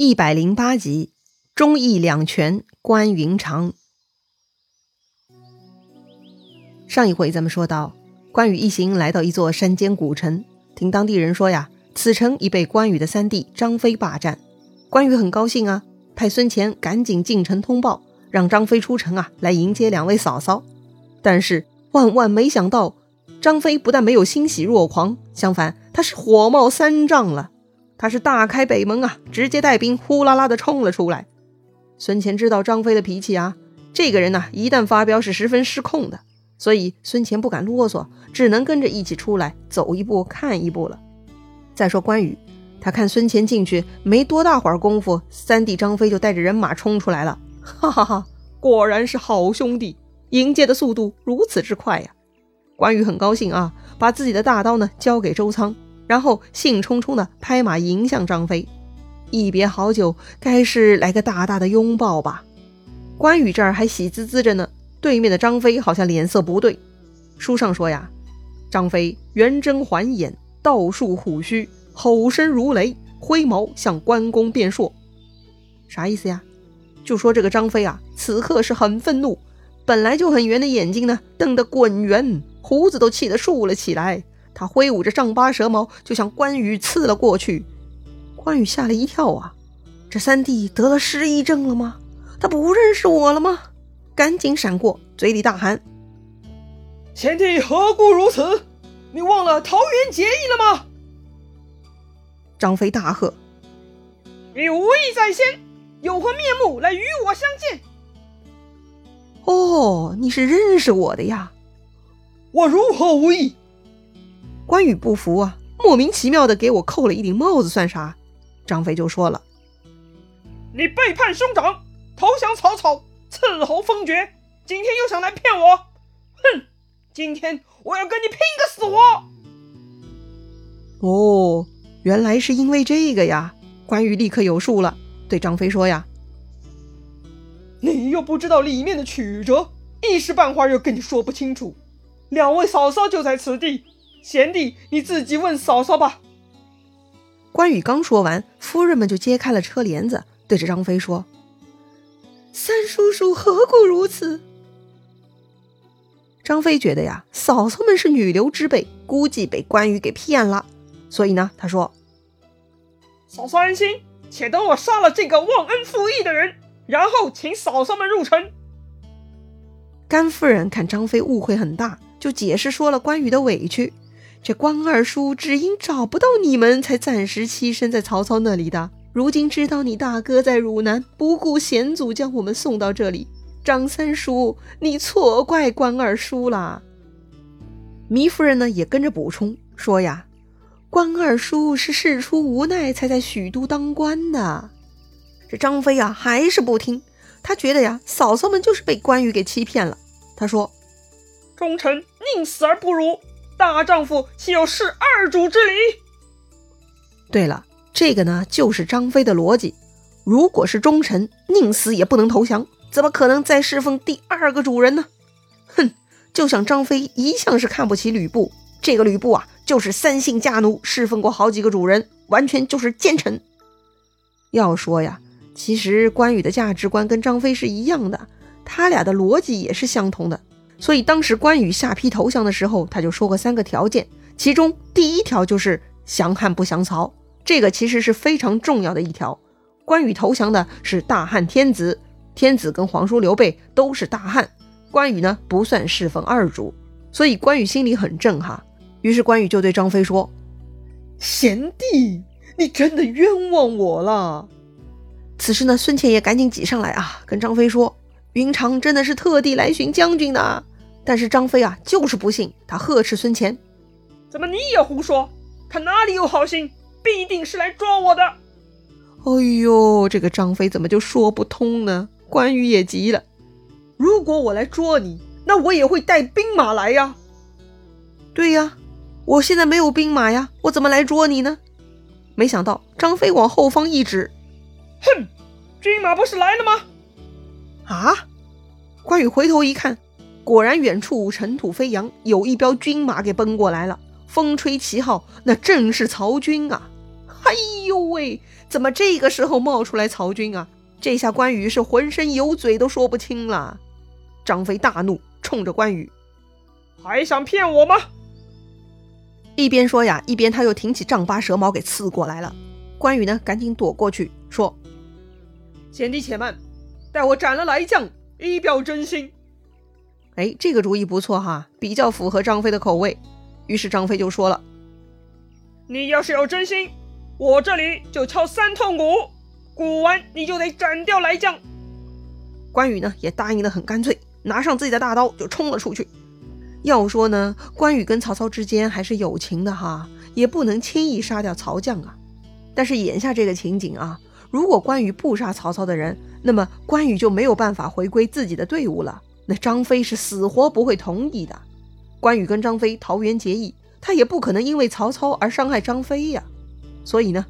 一百零八集，忠义两全，关云长。上一回咱们说到，关羽一行来到一座山间古城，听当地人说呀，此城已被关羽的三弟张飞霸占。关羽很高兴啊，派孙乾赶紧进城通报，让张飞出城啊，来迎接两位嫂嫂。但是万万没想到，张飞不但没有欣喜若狂，相反，他是火冒三丈了。他是大开北门啊，直接带兵呼啦啦的冲了出来。孙乾知道张飞的脾气啊，这个人呢，一旦发飙是十分失控的，所以孙乾不敢啰嗦，只能跟着一起出来，走一步看一步了。再说关羽，他看孙乾进去没多大会儿功夫，三弟张飞就带着人马冲出来了，哈哈哈，果然是好兄弟，迎接的速度如此之快呀！关羽很高兴啊，把自己的大刀呢交给周仓。然后兴冲冲地拍马迎向张飞，一别好久，该是来个大大的拥抱吧。关羽这儿还喜滋滋着呢，对面的张飞好像脸色不对。书上说呀，张飞圆睁环眼，倒竖虎须，吼声如雷，挥矛向关公便说：“啥意思呀？就说这个张飞啊，此刻是很愤怒，本来就很圆的眼睛呢，瞪得滚圆，胡子都气得竖了起来。他挥舞着丈八蛇矛，就向关羽刺了过去。关羽吓了一跳啊！这三弟得了失忆症了吗？他不认识我了吗？赶紧闪过，嘴里大喊：“贤弟何故如此？你忘了桃园结义了吗？”张飞大喝：“你无意在先，有何面目来与我相见？”哦，你是认识我的呀？我如何无意？关羽不服啊，莫名其妙的给我扣了一顶帽子，算啥？张飞就说了：“你背叛兄长，投降曹操，赐侯封爵，今天又想来骗我，哼！今天我要跟你拼个死活！”哦，原来是因为这个呀！关羽立刻有数了，对张飞说：“呀，你又不知道里面的曲折，一时半会儿又跟你说不清楚。两位嫂嫂就在此地。”贤弟，你自己问嫂嫂吧。关羽刚说完，夫人们就揭开了车帘子，对着张飞说：“三叔叔何故如此？”张飞觉得呀，嫂嫂们是女流之辈，估计被关羽给骗了，所以呢，他说：“嫂嫂安心，且等我杀了这个忘恩负义的人，然后请嫂嫂们入城。”甘夫人看张飞误会很大，就解释说了关羽的委屈。这关二叔只因找不到你们，才暂时栖身在曹操那里的。如今知道你大哥在汝南，不顾险阻将我们送到这里。张三叔，你错怪关二叔啦。糜夫人呢也跟着补充说呀：“关二叔是事出无奈，才在许都当官的。”这张飞啊还是不听，他觉得呀嫂嫂们就是被关羽给欺骗了。他说：“忠臣宁死而不辱。”大丈夫岂有弑二主之理？对了，这个呢就是张飞的逻辑。如果是忠臣，宁死也不能投降，怎么可能再侍奉第二个主人呢？哼，就像张飞一向是看不起吕布，这个吕布啊就是三姓家奴，侍奉过好几个主人，完全就是奸臣。要说呀，其实关羽的价值观跟张飞是一样的，他俩的逻辑也是相同的。所以当时关羽下邳投降的时候，他就说过三个条件，其中第一条就是降汉不降曹，这个其实是非常重要的一条。关羽投降的是大汉天子，天子跟皇叔刘备都是大汉，关羽呢不算侍奉二主，所以关羽心里很正哈。于是关羽就对张飞说：“贤弟，你真的冤枉我了。”此时呢，孙乾也赶紧挤上来啊，跟张飞说：“云长真的是特地来寻将军的。”但是张飞啊，就是不信，他呵斥孙乾：“怎么你也胡说？他哪里有好心？必定是来捉我的！”哎呦，这个张飞怎么就说不通呢？关羽也急了：“如果我来捉你，那我也会带兵马来呀。”“对呀，我现在没有兵马呀，我怎么来捉你呢？”没想到张飞往后方一指：“哼，军马不是来了吗？”啊！关羽回头一看。果然，远处尘土飞扬，有一彪军马给奔过来了。风吹旗号，那正是曹军啊！哎呦喂，怎么这个时候冒出来曹军啊？这下关羽是浑身有嘴都说不清了。张飞大怒，冲着关羽：“还想骗我吗？”一边说呀，一边他又挺起丈八蛇矛给刺过来了。关羽呢，赶紧躲过去，说：“贤弟且慢，待我斩了来将，以表真心。”哎，这个主意不错哈，比较符合张飞的口味。于是张飞就说了：“你要是有真心，我这里就敲三通鼓，鼓完你就得斩掉来将。”关羽呢也答应的很干脆，拿上自己的大刀就冲了出去。要说呢，关羽跟曹操之间还是有情的哈，也不能轻易杀掉曹将啊。但是眼下这个情景啊，如果关羽不杀曹操的人，那么关羽就没有办法回归自己的队伍了。那张飞是死活不会同意的。关羽跟张飞桃园结义，他也不可能因为曹操而伤害张飞呀。所以呢，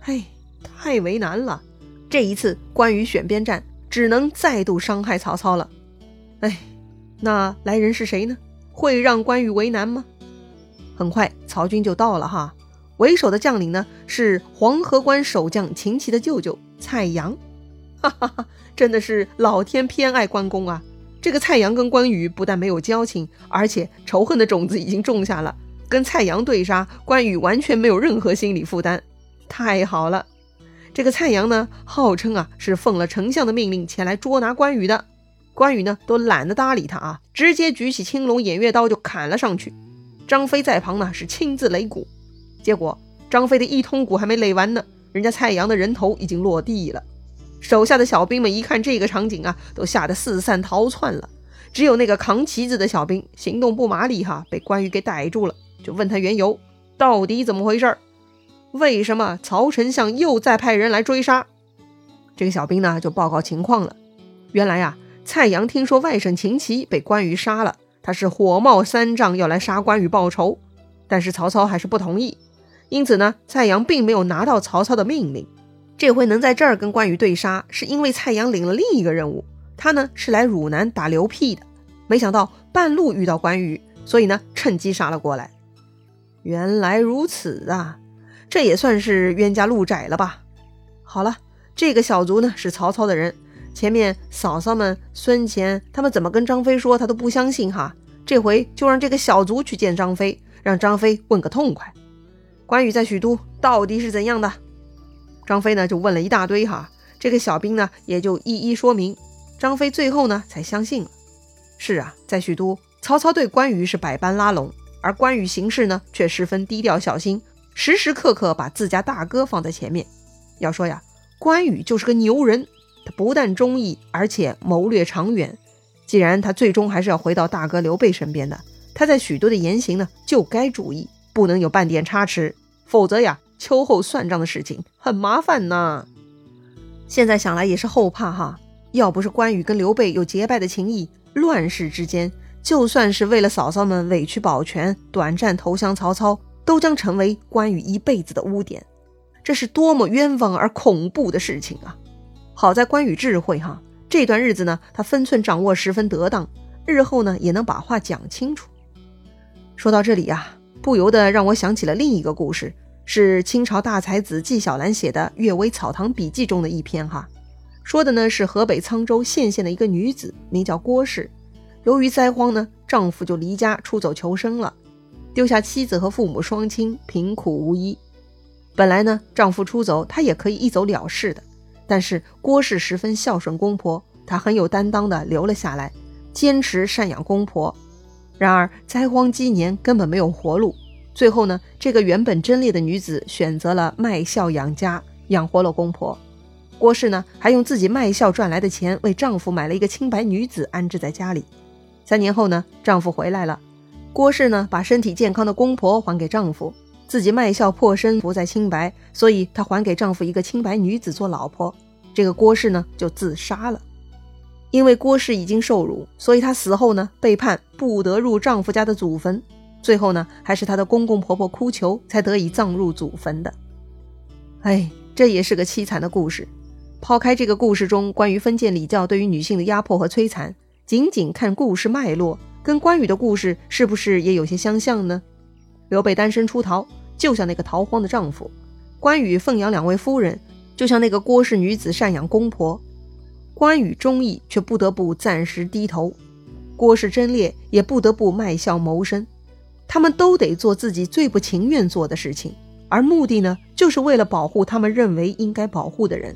哎，太为难了。这一次关羽选边站，只能再度伤害曹操了。哎，那来人是谁呢？会让关羽为难吗？很快曹军就到了哈。为首的将领呢是黄河关守将秦琪的舅舅蔡阳。哈哈哈，真的是老天偏爱关公啊！这个蔡阳跟关羽不但没有交情，而且仇恨的种子已经种下了。跟蔡阳对杀，关羽完全没有任何心理负担，太好了。这个蔡阳呢，号称啊是奉了丞相的命令前来捉拿关羽的。关羽呢都懒得搭理他啊，直接举起青龙偃月刀就砍了上去。张飞在旁呢是亲自擂鼓，结果张飞的一通鼓还没擂完呢，人家蔡阳的人头已经落地了。手下的小兵们一看这个场景啊，都吓得四散逃窜了。只有那个扛旗子的小兵行动不麻利，哈，被关羽给逮住了，就问他缘由，到底怎么回事儿？为什么曹丞相又再派人来追杀？这个小兵呢，就报告情况了。原来啊，蔡阳听说外甥秦琪被关羽杀了，他是火冒三丈要来杀关羽报仇，但是曹操还是不同意，因此呢，蔡阳并没有拿到曹操的命令。这回能在这儿跟关羽对杀，是因为蔡阳领了另一个任务。他呢是来汝南打刘辟的，没想到半路遇到关羽，所以呢趁机杀了过来。原来如此啊，这也算是冤家路窄了吧？好了，这个小卒呢是曹操的人，前面嫂嫂们、孙乾他们怎么跟张飞说，他都不相信哈。这回就让这个小卒去见张飞，让张飞问个痛快。关羽在许都到底是怎样的？张飞呢就问了一大堆哈，这个小兵呢也就一一说明，张飞最后呢才相信了。是啊，在许都，曹操对关羽是百般拉拢，而关羽行事呢却十分低调小心，时时刻刻把自家大哥放在前面。要说呀，关羽就是个牛人，他不但忠义，而且谋略长远。既然他最终还是要回到大哥刘备身边的，他在许都的言行呢就该注意，不能有半点差池，否则呀。秋后算账的事情很麻烦呐。现在想来也是后怕哈，要不是关羽跟刘备有结拜的情谊，乱世之间，就算是为了嫂嫂们委曲保全，短暂投降曹操，都将成为关羽一辈子的污点。这是多么冤枉而恐怖的事情啊！好在关羽智慧哈，这段日子呢，他分寸掌握十分得当，日后呢也能把话讲清楚。说到这里呀，不由得让我想起了另一个故事。是清朝大才子纪晓岚写的《阅微草堂笔记》中的一篇哈，说的呢是河北沧州献县的一个女子，名叫郭氏。由于灾荒呢，丈夫就离家出走求生了，丢下妻子和父母双亲，贫苦无依。本来呢，丈夫出走，她也可以一走了事的，但是郭氏十分孝顺公婆，她很有担当的留了下来，坚持赡养公婆。然而灾荒积年，根本没有活路。最后呢，这个原本贞烈的女子选择了卖笑养家，养活了公婆。郭氏呢，还用自己卖笑赚来的钱为丈夫买了一个清白女子安置在家里。三年后呢，丈夫回来了，郭氏呢把身体健康的公婆还给丈夫，自己卖笑破身不再清白，所以她还给丈夫一个清白女子做老婆。这个郭氏呢就自杀了，因为郭氏已经受辱，所以她死后呢被判不得入丈夫家的祖坟。最后呢，还是她的公公婆婆哭求，才得以葬入祖坟的。哎，这也是个凄惨的故事。抛开这个故事中关于封建礼教对于女性的压迫和摧残，仅仅看故事脉络，跟关羽的故事是不是也有些相像呢？刘备单身出逃，救下那个逃荒的丈夫；关羽奉养两位夫人，就像那个郭氏女子赡养公婆。关羽忠义，却不得不暂时低头；郭氏贞烈，也不得不卖笑谋生。他们都得做自己最不情愿做的事情，而目的呢，就是为了保护他们认为应该保护的人。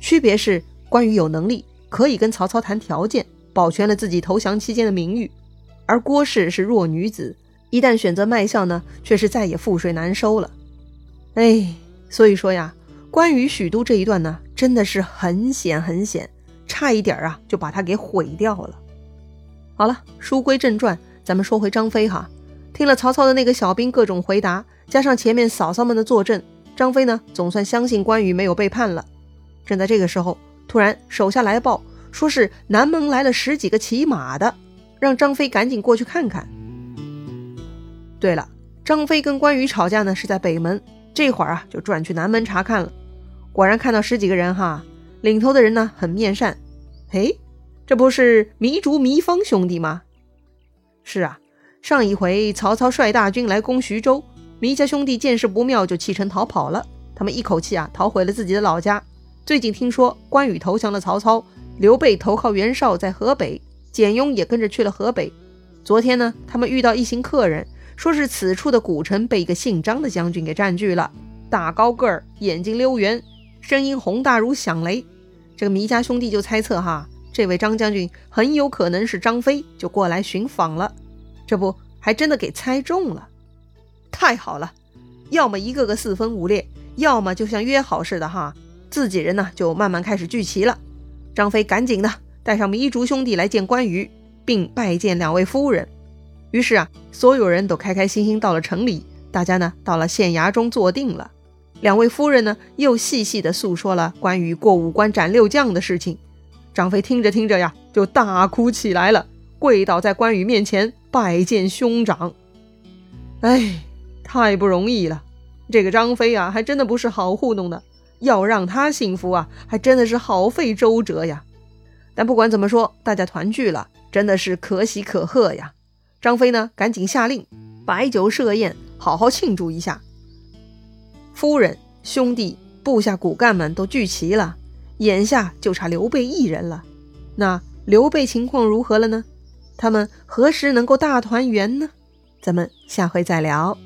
区别是，关羽有能力，可以跟曹操谈条件，保全了自己投降期间的名誉；而郭氏是弱女子，一旦选择卖笑呢，却是再也覆水难收了。哎，所以说呀，关羽许都这一段呢，真的是很险很险。差一点啊，就把他给毁掉了。好了，书归正传，咱们说回张飞哈。听了曹操的那个小兵各种回答，加上前面嫂嫂们的作证，张飞呢总算相信关羽没有背叛了。正在这个时候，突然手下来报，说是南门来了十几个骑马的，让张飞赶紧过去看看。对了，张飞跟关羽吵架呢是在北门，这会儿啊就转去南门查看了，果然看到十几个人哈。领头的人呢，很面善。嘿，这不是糜竺、糜芳兄弟吗？是啊，上一回曹操率大军来攻徐州，糜家兄弟见势不妙，就弃城逃跑了。他们一口气啊，逃回了自己的老家。最近听说关羽投降了曹操，刘备投靠袁绍在河北，简雍也跟着去了河北。昨天呢，他们遇到一行客人，说是此处的古城被一个姓张的将军给占据了，大高个儿，眼睛溜圆。声音宏大如响雷，这个糜家兄弟就猜测哈，这位张将军很有可能是张飞，就过来寻访了。这不还真的给猜中了，太好了！要么一个个四分五裂，要么就像约好似的哈，自己人呢就慢慢开始聚齐了。张飞赶紧的带上糜竺兄弟来见关羽，并拜见两位夫人。于是啊，所有人都开开心心到了城里，大家呢到了县衙中坐定了。两位夫人呢，又细细地诉说了关于过五关斩六将的事情。张飞听着听着呀，就大哭起来了，跪倒在关羽面前拜见兄长。哎，太不容易了，这个张飞啊，还真的不是好糊弄的。要让他幸福啊，还真的是好费周折呀。但不管怎么说，大家团聚了，真的是可喜可贺呀。张飞呢，赶紧下令摆酒设宴，好好庆祝一下。夫人、兄弟、部下骨干们都聚齐了，眼下就差刘备一人了。那刘备情况如何了呢？他们何时能够大团圆呢？咱们下回再聊。